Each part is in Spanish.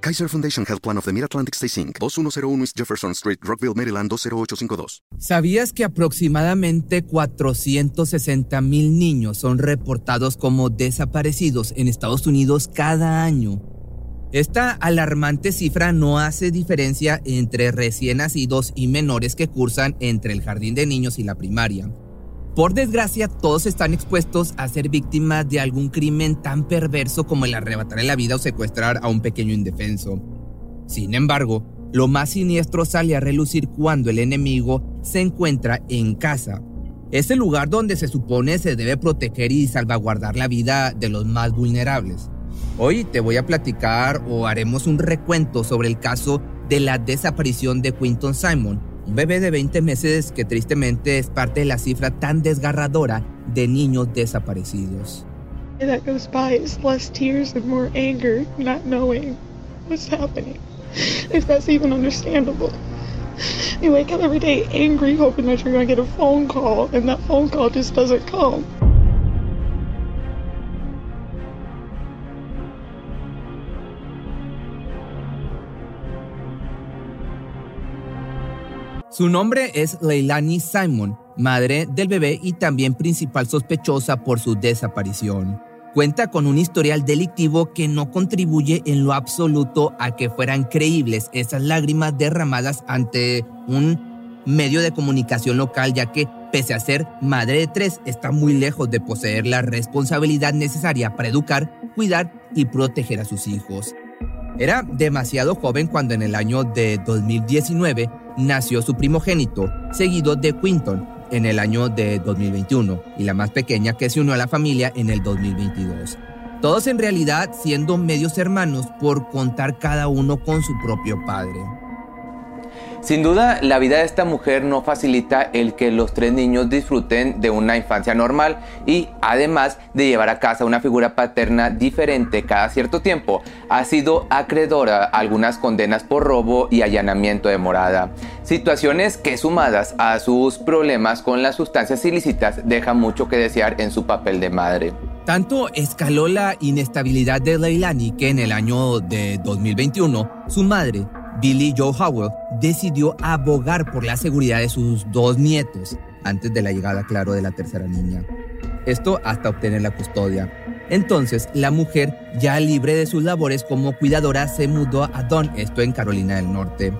Kaiser Foundation Health Plan of the Mid-Atlantic Stay Inc., 2101 East Jefferson Street, Rockville, Maryland 20852. ¿Sabías que aproximadamente 460 mil niños son reportados como desaparecidos en Estados Unidos cada año? Esta alarmante cifra no hace diferencia entre recién nacidos y menores que cursan entre el jardín de niños y la primaria. Por desgracia, todos están expuestos a ser víctimas de algún crimen tan perverso como el arrebatarle la vida o secuestrar a un pequeño indefenso. Sin embargo, lo más siniestro sale a relucir cuando el enemigo se encuentra en casa. Es el lugar donde se supone se debe proteger y salvaguardar la vida de los más vulnerables. Hoy te voy a platicar o haremos un recuento sobre el caso de la desaparición de Quinton Simon, un bebé de 20 meses que tristemente es parte de la cifra tan desgarradora de niños desaparecidos. That goes by is less tears and more anger, not knowing what's happening. If that's even understandable. You wake up every day angry, hoping that you're going to get a phone call, and that phone call just doesn't come. Su nombre es Leilani Simon, madre del bebé y también principal sospechosa por su desaparición. Cuenta con un historial delictivo que no contribuye en lo absoluto a que fueran creíbles esas lágrimas derramadas ante un medio de comunicación local, ya que, pese a ser madre de tres, está muy lejos de poseer la responsabilidad necesaria para educar, cuidar y proteger a sus hijos. Era demasiado joven cuando en el año de 2019 nació su primogénito, seguido de Quinton en el año de 2021 y la más pequeña que se unió a la familia en el 2022. Todos en realidad siendo medios hermanos por contar cada uno con su propio padre. Sin duda, la vida de esta mujer no facilita el que los tres niños disfruten de una infancia normal y además de llevar a casa una figura paterna diferente cada cierto tiempo, ha sido acreedora a algunas condenas por robo y allanamiento de morada. Situaciones que sumadas a sus problemas con las sustancias ilícitas dejan mucho que desear en su papel de madre. Tanto escaló la inestabilidad de Leilani que en el año de 2021 su madre Billy Joe Howell decidió abogar por la seguridad de sus dos nietos antes de la llegada, claro, de la tercera niña. Esto hasta obtener la custodia. Entonces, la mujer, ya libre de sus labores como cuidadora, se mudó a Don, esto en Carolina del Norte.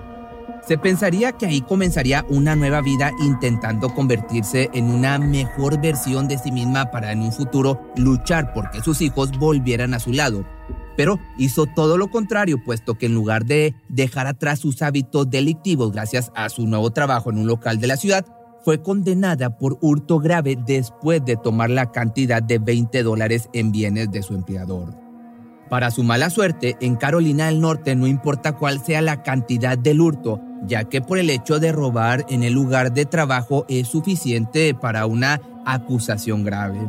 Se pensaría que ahí comenzaría una nueva vida intentando convertirse en una mejor versión de sí misma para en un futuro luchar porque sus hijos volvieran a su lado pero hizo todo lo contrario, puesto que en lugar de dejar atrás sus hábitos delictivos gracias a su nuevo trabajo en un local de la ciudad, fue condenada por hurto grave después de tomar la cantidad de 20 dólares en bienes de su empleador. Para su mala suerte, en Carolina del Norte no importa cuál sea la cantidad del hurto, ya que por el hecho de robar en el lugar de trabajo es suficiente para una acusación grave,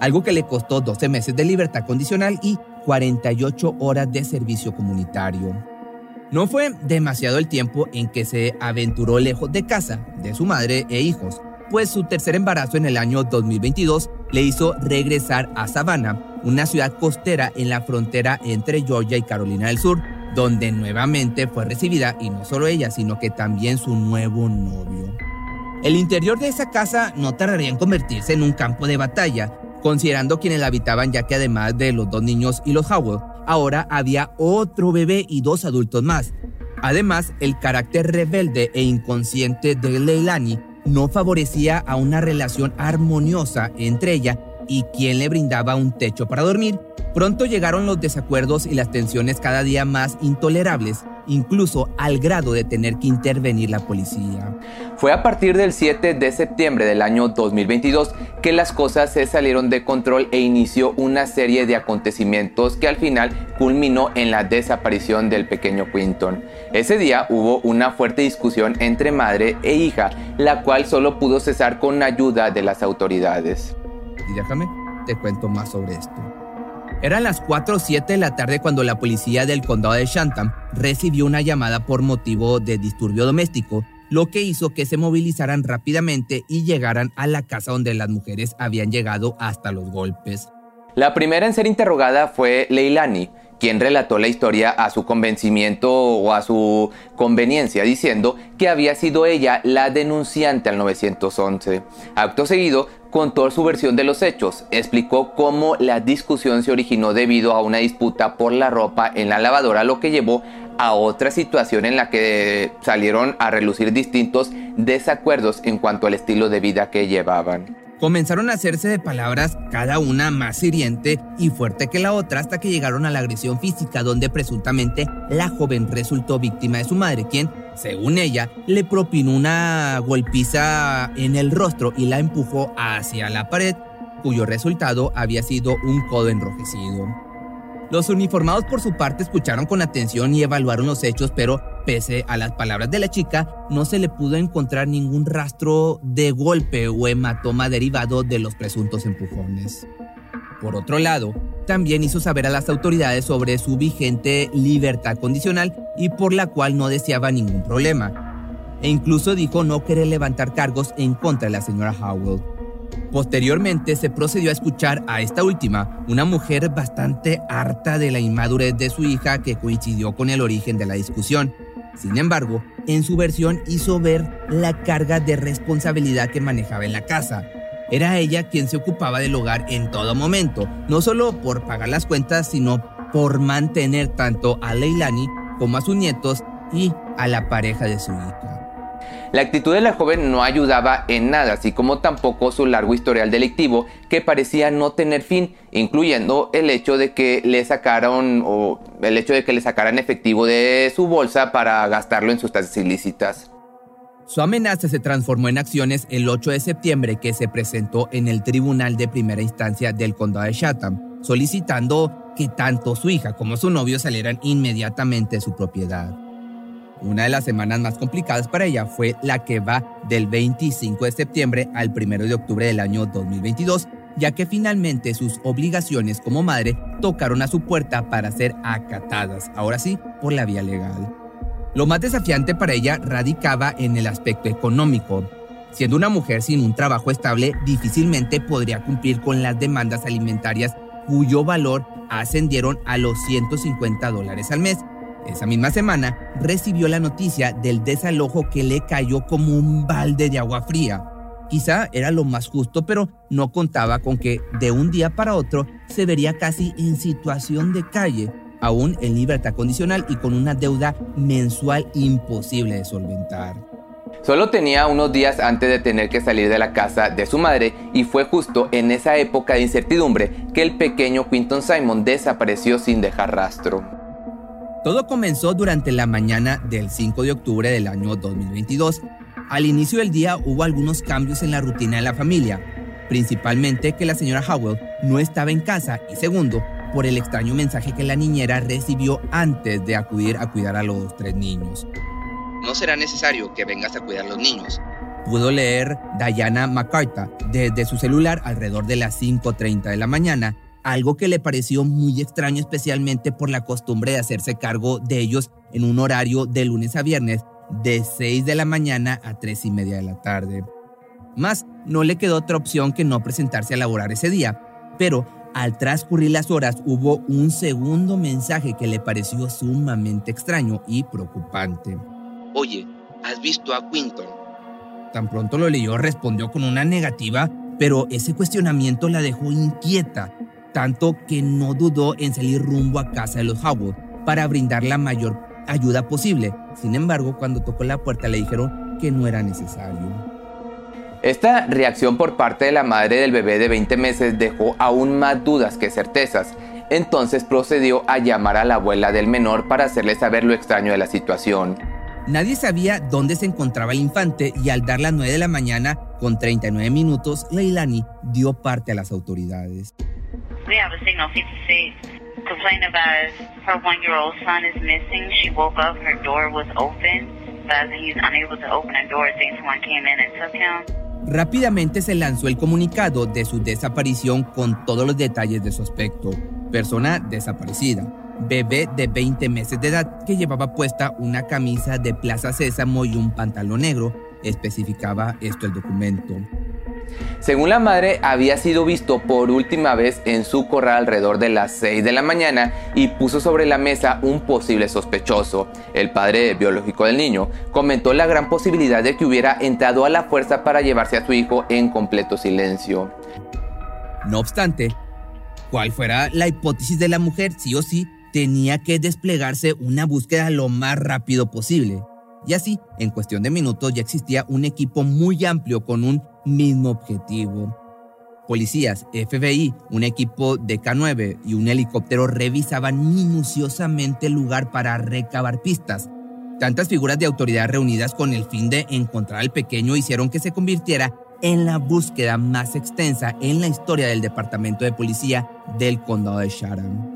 algo que le costó 12 meses de libertad condicional y 48 horas de servicio comunitario. No fue demasiado el tiempo en que se aventuró lejos de casa, de su madre e hijos, pues su tercer embarazo en el año 2022 le hizo regresar a Savannah, una ciudad costera en la frontera entre Georgia y Carolina del Sur, donde nuevamente fue recibida y no solo ella, sino que también su nuevo novio. El interior de esa casa no tardaría en convertirse en un campo de batalla, considerando quienes la habitaban ya que además de los dos niños y los Howell, ahora había otro bebé y dos adultos más. Además, el carácter rebelde e inconsciente de Leilani no favorecía a una relación armoniosa entre ella y quien le brindaba un techo para dormir. Pronto llegaron los desacuerdos y las tensiones cada día más intolerables, incluso al grado de tener que intervenir la policía. Fue a partir del 7 de septiembre del año 2022 que las cosas se salieron de control e inició una serie de acontecimientos que al final culminó en la desaparición del pequeño Quinton. Ese día hubo una fuerte discusión entre madre e hija, la cual solo pudo cesar con ayuda de las autoridades. Y déjame, te cuento más sobre esto. Eran las 4 o 7 de la tarde cuando la policía del condado de Shantam recibió una llamada por motivo de disturbio doméstico, lo que hizo que se movilizaran rápidamente y llegaran a la casa donde las mujeres habían llegado hasta los golpes. La primera en ser interrogada fue Leilani, quien relató la historia a su convencimiento o a su conveniencia, diciendo que había sido ella la denunciante al 911. Acto seguido, contó su versión de los hechos, explicó cómo la discusión se originó debido a una disputa por la ropa en la lavadora, lo que llevó a otra situación en la que salieron a relucir distintos desacuerdos en cuanto al estilo de vida que llevaban. Comenzaron a hacerse de palabras cada una más hiriente y fuerte que la otra hasta que llegaron a la agresión física donde presuntamente la joven resultó víctima de su madre, quien, según ella, le propinó una golpiza en el rostro y la empujó hacia la pared, cuyo resultado había sido un codo enrojecido. Los uniformados por su parte escucharon con atención y evaluaron los hechos, pero pese a las palabras de la chica, no se le pudo encontrar ningún rastro de golpe o hematoma derivado de los presuntos empujones. Por otro lado, también hizo saber a las autoridades sobre su vigente libertad condicional y por la cual no deseaba ningún problema. E incluso dijo no querer levantar cargos en contra de la señora Howell. Posteriormente se procedió a escuchar a esta última, una mujer bastante harta de la inmadurez de su hija que coincidió con el origen de la discusión. Sin embargo, en su versión hizo ver la carga de responsabilidad que manejaba en la casa. Era ella quien se ocupaba del hogar en todo momento, no solo por pagar las cuentas, sino por mantener tanto a Leilani como a sus nietos y a la pareja de su hija. La actitud de la joven no ayudaba en nada, así como tampoco su largo historial delictivo que parecía no tener fin, incluyendo el hecho de que le sacaron el hecho de que le sacaran efectivo de su bolsa para gastarlo en sustancias ilícitas. Su amenaza se transformó en acciones el 8 de septiembre que se presentó en el Tribunal de Primera Instancia del Condado de Chatham, solicitando que tanto su hija como su novio salieran inmediatamente de su propiedad. Una de las semanas más complicadas para ella fue la que va del 25 de septiembre al 1 de octubre del año 2022, ya que finalmente sus obligaciones como madre tocaron a su puerta para ser acatadas, ahora sí, por la vía legal. Lo más desafiante para ella radicaba en el aspecto económico. Siendo una mujer sin un trabajo estable, difícilmente podría cumplir con las demandas alimentarias cuyo valor ascendieron a los 150 dólares al mes, esa misma semana recibió la noticia del desalojo que le cayó como un balde de agua fría. Quizá era lo más justo, pero no contaba con que de un día para otro se vería casi en situación de calle, aún en libertad condicional y con una deuda mensual imposible de solventar. Solo tenía unos días antes de tener que salir de la casa de su madre y fue justo en esa época de incertidumbre que el pequeño Quinton Simon desapareció sin dejar rastro. Todo comenzó durante la mañana del 5 de octubre del año 2022. Al inicio del día hubo algunos cambios en la rutina de la familia, principalmente que la señora Howell no estaba en casa y segundo, por el extraño mensaje que la niñera recibió antes de acudir a cuidar a los tres niños. No será necesario que vengas a cuidar a los niños. Pudo leer Diana McCarthy desde su celular alrededor de las 5.30 de la mañana algo que le pareció muy extraño especialmente por la costumbre de hacerse cargo de ellos en un horario de lunes a viernes de 6 de la mañana a 3 y media de la tarde. Más, no le quedó otra opción que no presentarse a laborar ese día, pero al transcurrir las horas hubo un segundo mensaje que le pareció sumamente extraño y preocupante. Oye, ¿has visto a Quinton? Tan pronto lo leyó respondió con una negativa, pero ese cuestionamiento la dejó inquieta, tanto que no dudó en salir rumbo a casa de los Howard para brindar la mayor ayuda posible. Sin embargo, cuando tocó la puerta le dijeron que no era necesario. Esta reacción por parte de la madre del bebé de 20 meses dejó aún más dudas que certezas. Entonces procedió a llamar a la abuela del menor para hacerle saber lo extraño de la situación. Nadie sabía dónde se encontraba el infante y al dar las 9 de la mañana, con 39 minutos, Leilani dio parte a las autoridades. We have a signal 56 complaining about her one-year-old son is missing. She woke up, her door was open, but he's unable to open the door. Thinks someone came in and took him. Rápidamente se lanzó el comunicado de su desaparición con todos los detalles de su aspecto. Persona desaparecida. Bebé de 20 meses de edad que llevaba puesta una camisa de Plaza Sésamo y un pantalón negro. Especificaba esto el documento. Según la madre, había sido visto por última vez en su corral alrededor de las 6 de la mañana y puso sobre la mesa un posible sospechoso. El padre biológico del niño comentó la gran posibilidad de que hubiera entrado a la fuerza para llevarse a su hijo en completo silencio. No obstante, cual fuera la hipótesis de la mujer, sí o sí, tenía que desplegarse una búsqueda lo más rápido posible. Y así, en cuestión de minutos ya existía un equipo muy amplio con un mismo objetivo. Policías, FBI, un equipo de K9 y un helicóptero revisaban minuciosamente el lugar para recabar pistas. Tantas figuras de autoridad reunidas con el fin de encontrar al pequeño hicieron que se convirtiera en la búsqueda más extensa en la historia del Departamento de Policía del Condado de Sharon.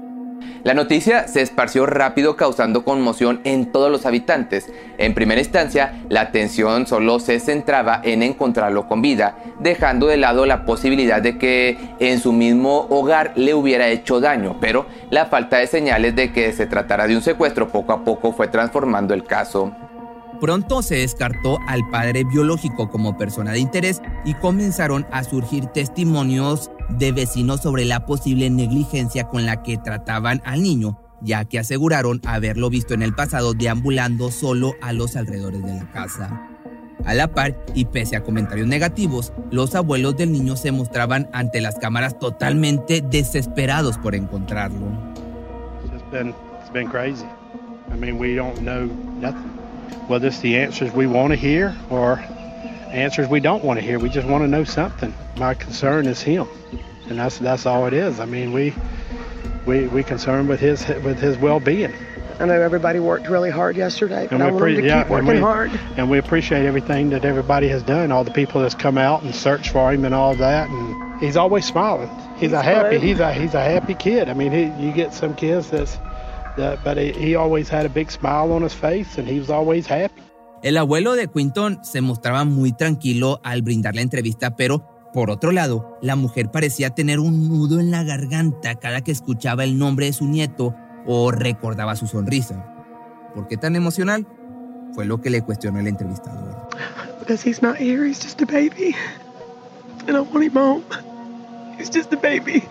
La noticia se esparció rápido causando conmoción en todos los habitantes. En primera instancia, la atención solo se centraba en encontrarlo con vida, dejando de lado la posibilidad de que en su mismo hogar le hubiera hecho daño, pero la falta de señales de que se tratara de un secuestro poco a poco fue transformando el caso. Pronto se descartó al padre biológico como persona de interés y comenzaron a surgir testimonios de vecinos sobre la posible negligencia con la que trataban al niño, ya que aseguraron haberlo visto en el pasado deambulando solo a los alrededores de la casa. A la par, y pese a comentarios negativos, los abuelos del niño se mostraban ante las cámaras totalmente desesperados por encontrarlo. Whether it's the answers we want to hear or answers we don't want to hear, we just want to know something. My concern is him, and that's that's all it is. I mean, we we we concerned with his with his well-being. I know everybody worked really hard yesterday, And I we want them to yeah, keep and working we- hard. And we appreciate everything that everybody has done, all the people that's come out and searched for him and all that. And he's always smiling. He's, a happy. He's a he's a happy kid. I mean, he, you get some kids that's that, but he, he always had a big smile on his face, and he was always happy. El abuelo de Quinton se mostraba muy tranquilo al brindar la entrevista, pero por otro lado, la mujer parecía tener un nudo en la garganta cada que escuchaba el nombre de su nieto o recordaba su sonrisa. ¿Por qué tan emocional? Fue lo que le cuestionó el entrevistador. Because he's not here, he's just a baby. And I want him home. He's just a baby.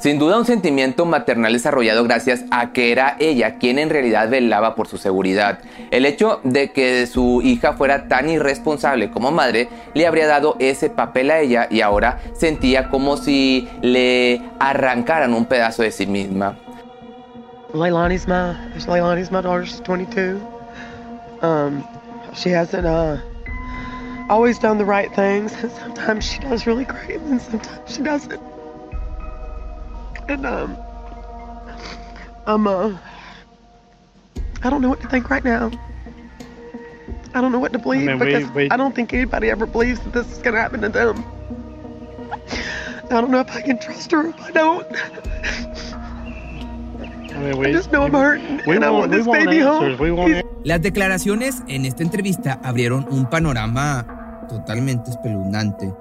Sin duda un sentimiento maternal desarrollado gracias a que era ella quien en realidad velaba por su seguridad. El hecho de que su hija fuera tan irresponsable como madre le habría dado ese papel a ella y ahora sentía como si le arrancaran un pedazo de sí misma. Leilani's my Leilani's my daughter's 22. Um, she hasn't uh always done the right things. Sometimes she does really great, and sometimes she doesn't. And um, I'm uh, I don't know what to think right now. I don't know what to believe mean, we- because we- I don't think anybody ever believes that this is gonna happen to them. I don't know if I can trust her if I don't. I mean, we I just know I'm hurting, we and I want we this baby answers. home. We want He's- Las declaraciones en esta entrevista abrieron un panorama totalmente espeluznante.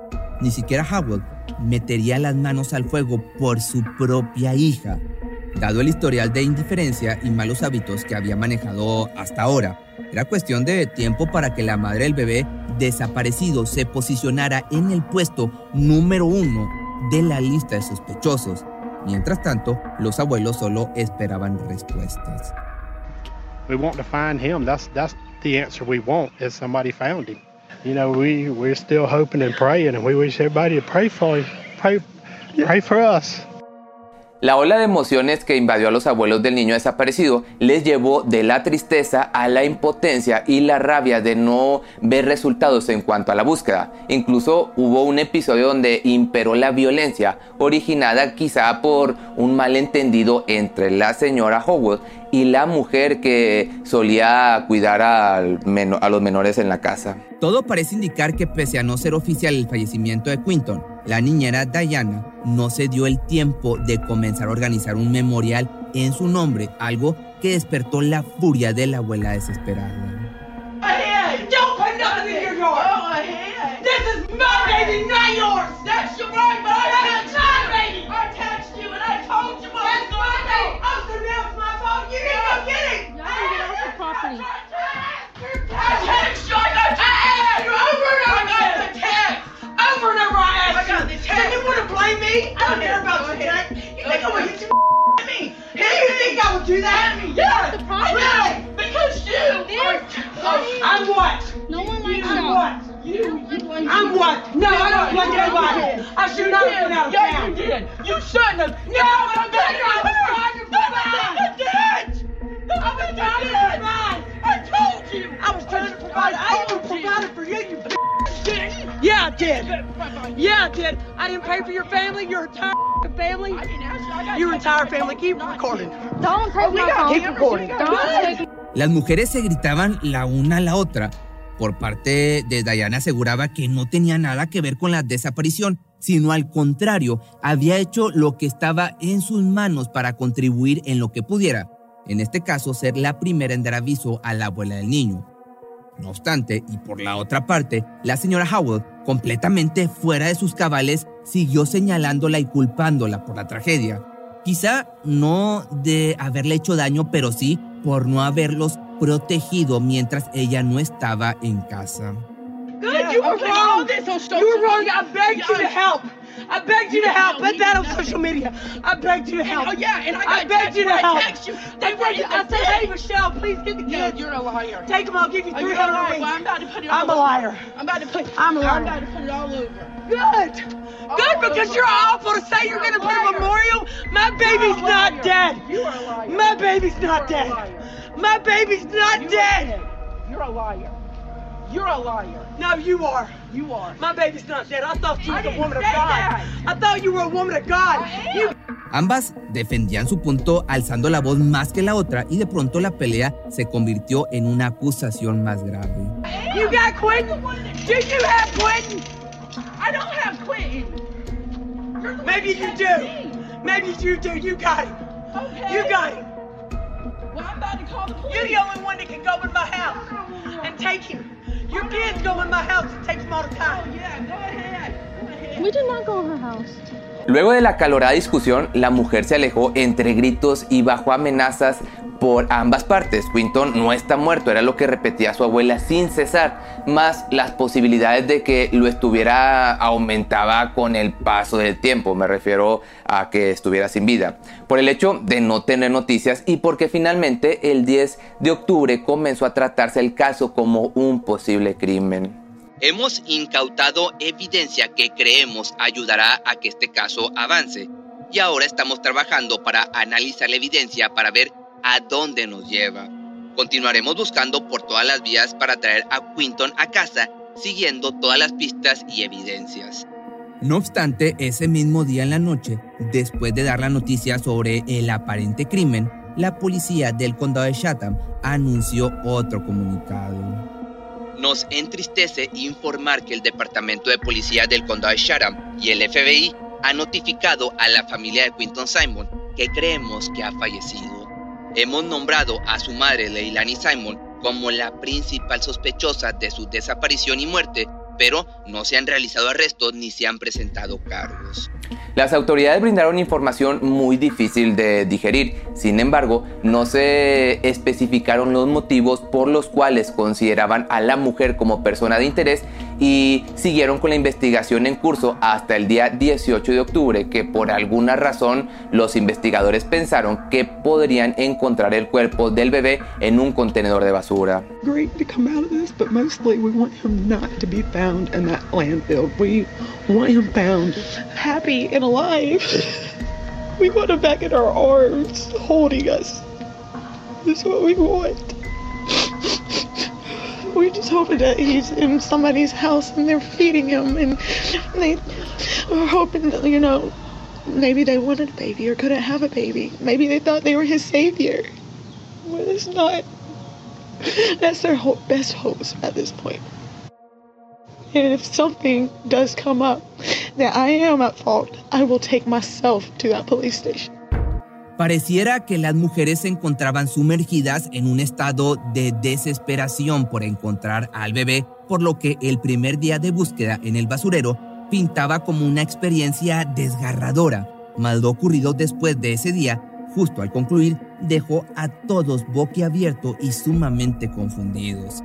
Ni siquiera Howard metería las manos al fuego por su propia hija, dado el historial de indiferencia y malos hábitos que había manejado hasta ahora. Era cuestión de tiempo para que la madre del bebé desaparecido se posicionara en el puesto número uno de la lista de sospechosos. Mientras tanto, los abuelos solo esperaban respuestas. We want to find him. That's that's the answer we want. Is somebody found him. You know, we we're still hoping and praying, and we wish everybody to pray for. Pray, pray for us. La ola de emociones que invadió a los abuelos del niño desaparecido les llevó de la tristeza a la impotencia y la rabia de no ver resultados en cuanto a la búsqueda. Incluso hubo un episodio donde imperó la violencia, originada quizá por un malentendido entre la señora Howard y la mujer que solía cuidar a los menores en la casa. Todo parece indicar que pese a no ser oficial el fallecimiento de Quinton, la niñera Diana no se dio el tiempo de comenzar a organizar un memorial en su nombre, algo que despertó la furia de la abuela desesperada. Entire family. Keep recording. Don't take we my gotta phone. keep recording. Don't take Las mujeres se gritaban la una a la otra. Por parte de Diana aseguraba que no tenía nada que ver con la desaparición, sino al contrario, había hecho lo que estaba en sus manos para contribuir en lo que pudiera. En este caso, ser la primera en dar aviso a la abuela del niño. No obstante, y por la otra parte, la señora Howard, completamente fuera de sus cabales, siguió señalándola y culpándola por la tragedia. Quizá no de haberle hecho daño, pero sí por no haberlos protegido mientras ella no estaba en casa. Good, you were okay, wrong. this on social You were wrong. I begged you to help. I begged you to help. Yeah, Put that on social media. I begged you to help. Oh yeah, and I I got begged you to text- I help. text you. They were, I said, hey, Michelle, please get the Yeah, kids. you're a liar. Take them, I'll give you 300 a a liar. week. Well, I'm about to put it all I'm a liar. I'm about to put. I'm a liar. I'm about to put it all over. Good. Good, All because over. you're awful to say you're You're going to a put a memorial. My baby's You're not dead. You are a liar. My baby's not dead. My baby's not dead. You're a liar. You're a liar. No, you are. You are. My baby's not dead. I thought you I was a woman of God. that. I thought you were a woman of God. You Ambas defendían su punto alzando la voz más que la otra y de pronto la pelea se convirtió en una acusación más grave. You got Quentin? Do you have Quentin? I don't have Quentin. Maybe you do. Maybe you do. You got him. Okay. You got him. Well, I'm about to call the police. You're the only one that can go in my house and take him. Your kids go in my house and take him all the Oh time. yeah, go ahead. Go ahead. We did not go to her house. Luego de la acalorada discusión, la mujer se alejó entre gritos y bajo amenazas por ambas partes. Quinton no está muerto, era lo que repetía su abuela sin cesar, más las posibilidades de que lo estuviera aumentaba con el paso del tiempo, me refiero a que estuviera sin vida, por el hecho de no tener noticias y porque finalmente el 10 de octubre comenzó a tratarse el caso como un posible crimen. Hemos incautado evidencia que creemos ayudará a que este caso avance y ahora estamos trabajando para analizar la evidencia para ver a dónde nos lleva. Continuaremos buscando por todas las vías para traer a Quinton a casa siguiendo todas las pistas y evidencias. No obstante, ese mismo día en la noche, después de dar la noticia sobre el aparente crimen, la policía del condado de Chatham anunció otro comunicado. Nos entristece informar que el Departamento de Policía del Condado de Chatham y el FBI han notificado a la familia de Quinton Simon que creemos que ha fallecido. Hemos nombrado a su madre Leilani Simon como la principal sospechosa de su desaparición y muerte pero no se han realizado arrestos ni se han presentado cargos. Las autoridades brindaron información muy difícil de digerir, sin embargo, no se especificaron los motivos por los cuales consideraban a la mujer como persona de interés y siguieron con la investigación en curso hasta el día 18 de octubre, que por alguna razón los investigadores pensaron que podrían encontrar el cuerpo del bebé en un contenedor de basura. This, we want him back in our arms, holding us. That's what we want. We're just hope that he's in somebody's house and they're feeding him and they are hoping that, you know, maybe they wanted a baby or couldn't have a baby. Maybe they thought they were his savior. But it's not. That's their hope, best hopes at this point. And if something does come up that I am at fault, I will take myself to that police station. Pareciera que las mujeres se encontraban sumergidas en un estado de desesperación por encontrar al bebé, por lo que el primer día de búsqueda en el basurero pintaba como una experiencia desgarradora. Mal ocurrido después de ese día, justo al concluir, dejó a todos boquiabiertos y sumamente confundidos.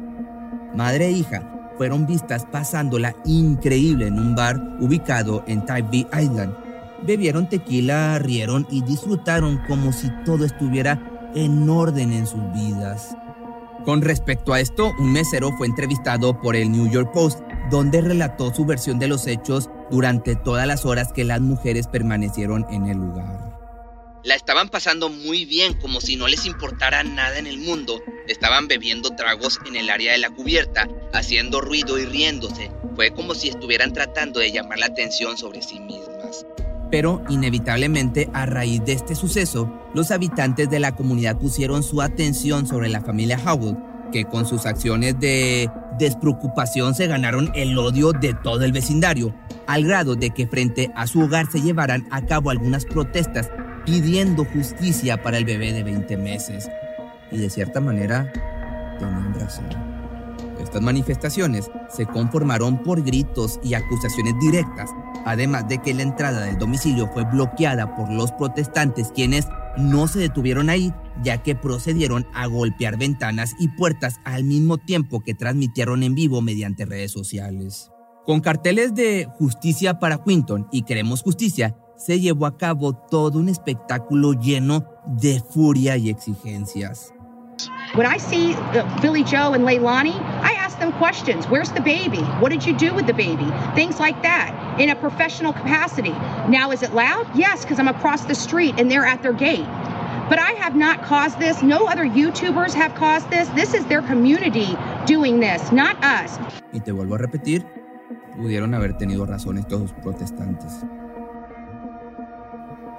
Madre e hija fueron vistas pasándola increíble en un bar ubicado en Tybee Island. Bebieron tequila, rieron y disfrutaron como si todo estuviera en orden en sus vidas. Con respecto a esto, un mesero fue entrevistado por el New York Post, donde relató su versión de los hechos durante todas las horas que las mujeres permanecieron en el lugar. La estaban pasando muy bien, como si no les importara nada en el mundo. Estaban bebiendo tragos en el área de la cubierta, haciendo ruido y riéndose. Fue como si estuvieran tratando de llamar la atención sobre sí mismas. Pero inevitablemente a raíz de este suceso, los habitantes de la comunidad pusieron su atención sobre la familia Howell, que con sus acciones de despreocupación se ganaron el odio de todo el vecindario, al grado de que frente a su hogar se llevaran a cabo algunas protestas pidiendo justicia para el bebé de 20 meses. Y de cierta manera, tenían razón. Estas manifestaciones se conformaron por gritos y acusaciones directas, además de que la entrada del domicilio fue bloqueada por los protestantes quienes no se detuvieron ahí, ya que procedieron a golpear ventanas y puertas al mismo tiempo que transmitieron en vivo mediante redes sociales. Con carteles de Justicia para Quinton y Queremos Justicia, se llevó a cabo todo un espectáculo lleno de furia y exigencias. When I see uh, Billy Joe and Leilani, I ask them questions. Where's the baby? What did you do with the baby? Things like that in a professional capacity. Now, is it loud? Yes, because I'm across the street and they're at their gate. But I have not caused this. No other YouTubers have caused this. This is their community doing this, not us. Y te vuelvo a repetir, pudieron haber tenido razón estos protestantes.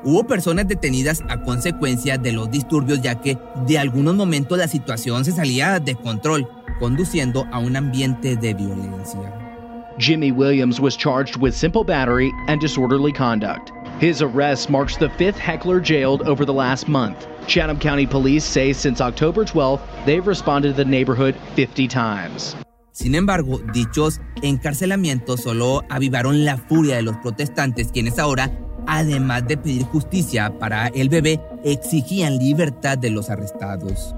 Hubo personas detenidas a consecuencia de los disturbios ya que de algunos momentos la situación se salía de control, conduciendo a un ambiente de violencia. Jimmy Williams was charged with simple battery and disorderly conduct. His arrest marks the fifth heckler jailed over the last month. Chatham County Police say since October 12th, they've responded to the neighborhood 50 times. Sin embargo, dichos encarcelamientos solo avivaron la furia de los protestantes, quienes ahora además de pedir justicia para el bebé, exigían libertad de los arrestados.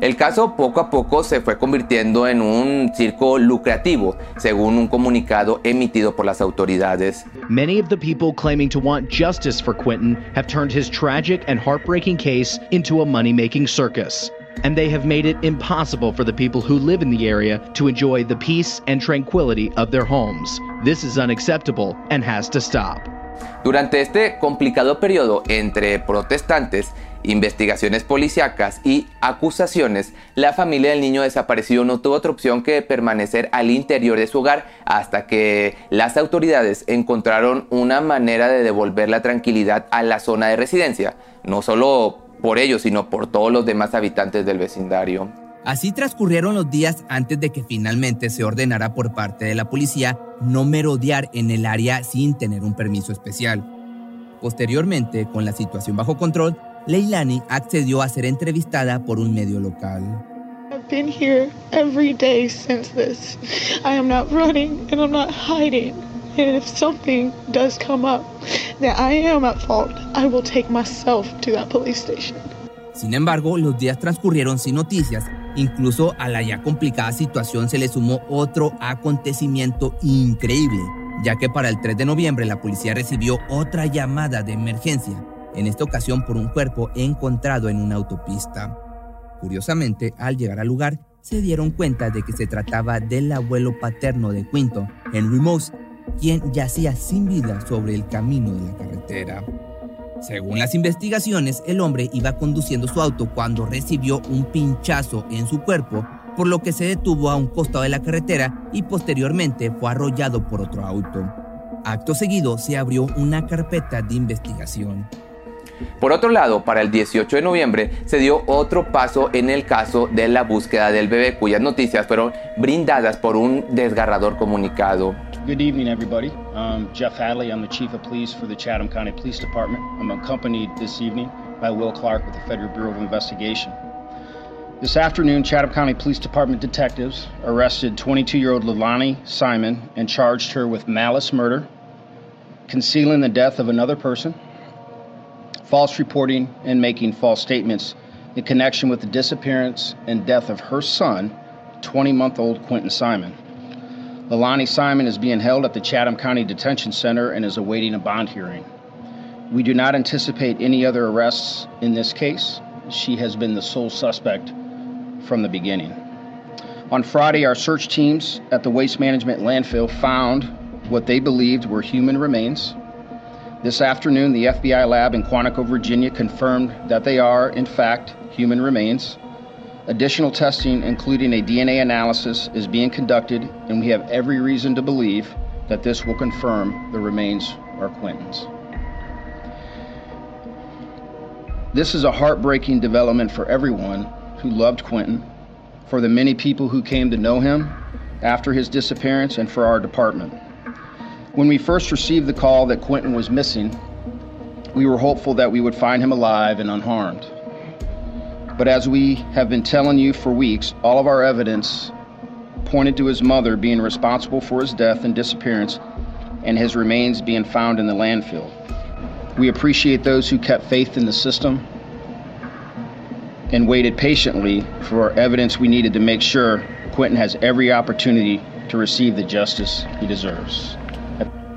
El caso poco a poco se fue convirtiendo en un circo lucrativo, según un comunicado emitido por las autoridades. Many of the people claiming to want justice for Quentin have turned his tragic and heartbreaking case into a money-making circus. And they have made it impossible for the people who live in the area to enjoy the peace and tranquility of their homes. This is unacceptable and has to stop. Durante este complicado periodo entre protestantes, investigaciones policíacas y acusaciones, la familia del niño desaparecido no tuvo otra opción que permanecer al interior de su hogar hasta que las autoridades encontraron una manera de devolver la tranquilidad a la zona de residencia, no solo por ellos, sino por todos los demás habitantes del vecindario. Así transcurrieron los días antes de que finalmente se ordenara por parte de la policía no merodear en el área sin tener un permiso especial. Posteriormente, con la situación bajo control, Leilani accedió a ser entrevistada por un medio local. I've been here every day since this. I am not running and I'm not hiding. And if something does come up that I am at fault, I will take myself to that police station. Sin embargo, los días transcurrieron sin noticias. Incluso a la ya complicada situación se le sumó otro acontecimiento increíble, ya que para el 3 de noviembre la policía recibió otra llamada de emergencia, en esta ocasión por un cuerpo encontrado en una autopista. Curiosamente, al llegar al lugar, se dieron cuenta de que se trataba del abuelo paterno de Quinto, Henry Moss, quien yacía sin vida sobre el camino de la carretera. Según las investigaciones, el hombre iba conduciendo su auto cuando recibió un pinchazo en su cuerpo, por lo que se detuvo a un costado de la carretera y posteriormente fue arrollado por otro auto. Acto seguido se abrió una carpeta de investigación. Por otro lado, para el 18 de noviembre se dio otro paso en el caso de la búsqueda del bebé, cuyas noticias fueron brindadas por un desgarrador comunicado. Good evening, everybody. I'm Jeff Hadley. I'm the Chief of Police for the Chatham County Police Department. I'm accompanied this evening by Will Clark with the Federal Bureau of Investigation. This afternoon, Chatham County Police Department detectives arrested 22 year old Lilani Simon and charged her with malice murder, concealing the death of another person, false reporting, and making false statements in connection with the disappearance and death of her son, 20 month old Quentin Simon. Lilani Simon is being held at the Chatham County Detention Center and is awaiting a bond hearing. We do not anticipate any other arrests in this case. She has been the sole suspect from the beginning. On Friday, our search teams at the Waste Management landfill found what they believed were human remains. This afternoon, the FBI lab in Quantico, Virginia confirmed that they are, in fact, human remains. Additional testing, including a DNA analysis, is being conducted, and we have every reason to believe that this will confirm the remains are Quentin's. This is a heartbreaking development for everyone who loved Quentin, for the many people who came to know him after his disappearance, and for our department. When we first received the call that Quentin was missing, we were hopeful that we would find him alive and unharmed. But as we have been telling you for weeks, all of our evidence pointed to his mother being responsible for his death and disappearance and his remains being found in the landfill. We appreciate those who kept faith in the system and waited patiently for evidence we needed to make sure Quentin has every opportunity to receive the justice he deserves.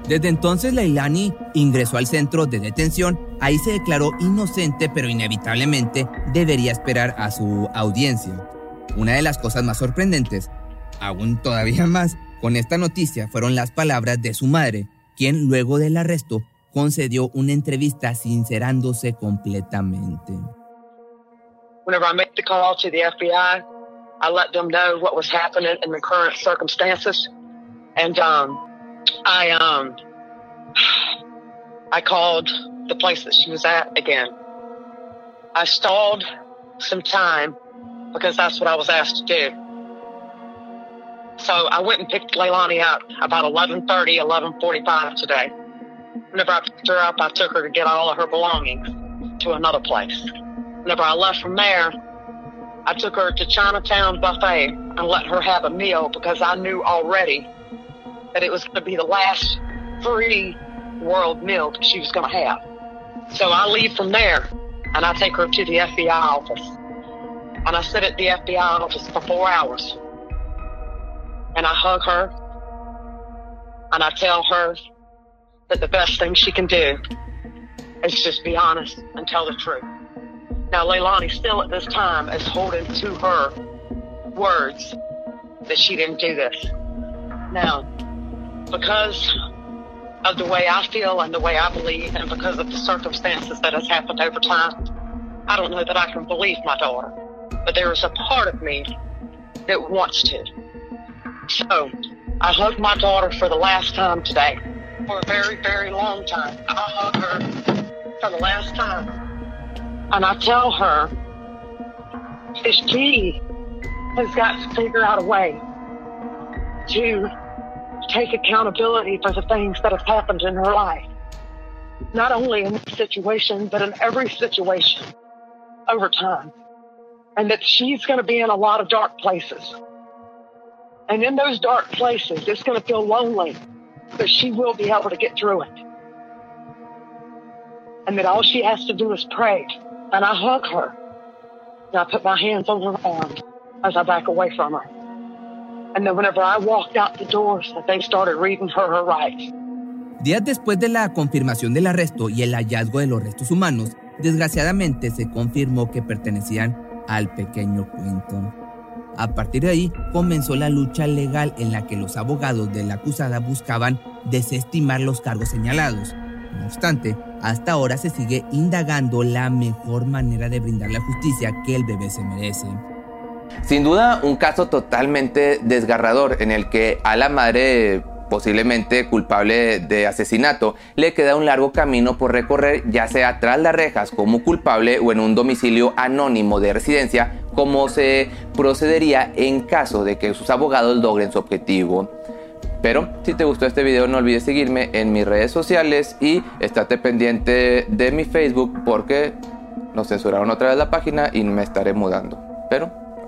Desde entonces Leilani ingresó al centro de detención, ahí se declaró inocente pero inevitablemente debería esperar a su audiencia. Una de las cosas más sorprendentes, aún todavía más, con esta noticia fueron las palabras de su madre, quien luego del arresto concedió una entrevista sincerándose completamente. Call FBI. And um, I um I called the place that she was at again. I stalled some time because that's what I was asked to do. So I went and picked Leilani up about 11:30, 11:45 today. Whenever I picked her up, I took her to get all of her belongings to another place. Whenever I left from there, I took her to Chinatown Buffet and let her have a meal because I knew already that it was going to be the last free world meal that she was going to have. So I leave from there and I take her to the FBI office. And I sit at the FBI office for four hours. And I hug her and I tell her that the best thing she can do is just be honest and tell the truth. Now, Leilani still at this time is holding to her words that she didn't do this. Now, because of the way I feel and the way I believe, and because of the circumstances that has happened over time, I don't know that I can believe my daughter. But there is a part of me that wants to. So, I hugged my daughter for the last time today. For a very, very long time. I hug her for the last time. And I tell her that she has got to figure out a way to take accountability for the things that have happened in her life. not only in this situation, but in every situation over time. And that she's going to be in a lot of dark places. And in those dark places, it's going to feel lonely, but she will be able to get through it. And that all she has to do is pray. And I hug her. And I put my hands on her arms as I back away from her. And then whenever I walked out the doors, they started reading her rights. Días después de la confirmación del arresto y el hallazgo de los restos humanos, desgraciadamente se confirmó que pertenecían al pequeño Quinton. A partir de ahí comenzó la lucha legal en la que los abogados de la acusada buscaban desestimar los cargos señalados. No obstante, hasta ahora se sigue indagando la mejor manera de brindar la justicia que el bebé se merece. Sin duda, un caso totalmente desgarrador en el que a la madre posiblemente culpable de asesinato, le queda un largo camino por recorrer, ya sea tras las rejas como culpable o en un domicilio anónimo de residencia, como se procedería en caso de que sus abogados logren su objetivo. Pero si te gustó este video no olvides seguirme en mis redes sociales y estate pendiente de mi Facebook porque nos censuraron otra vez la página y me estaré mudando. Pero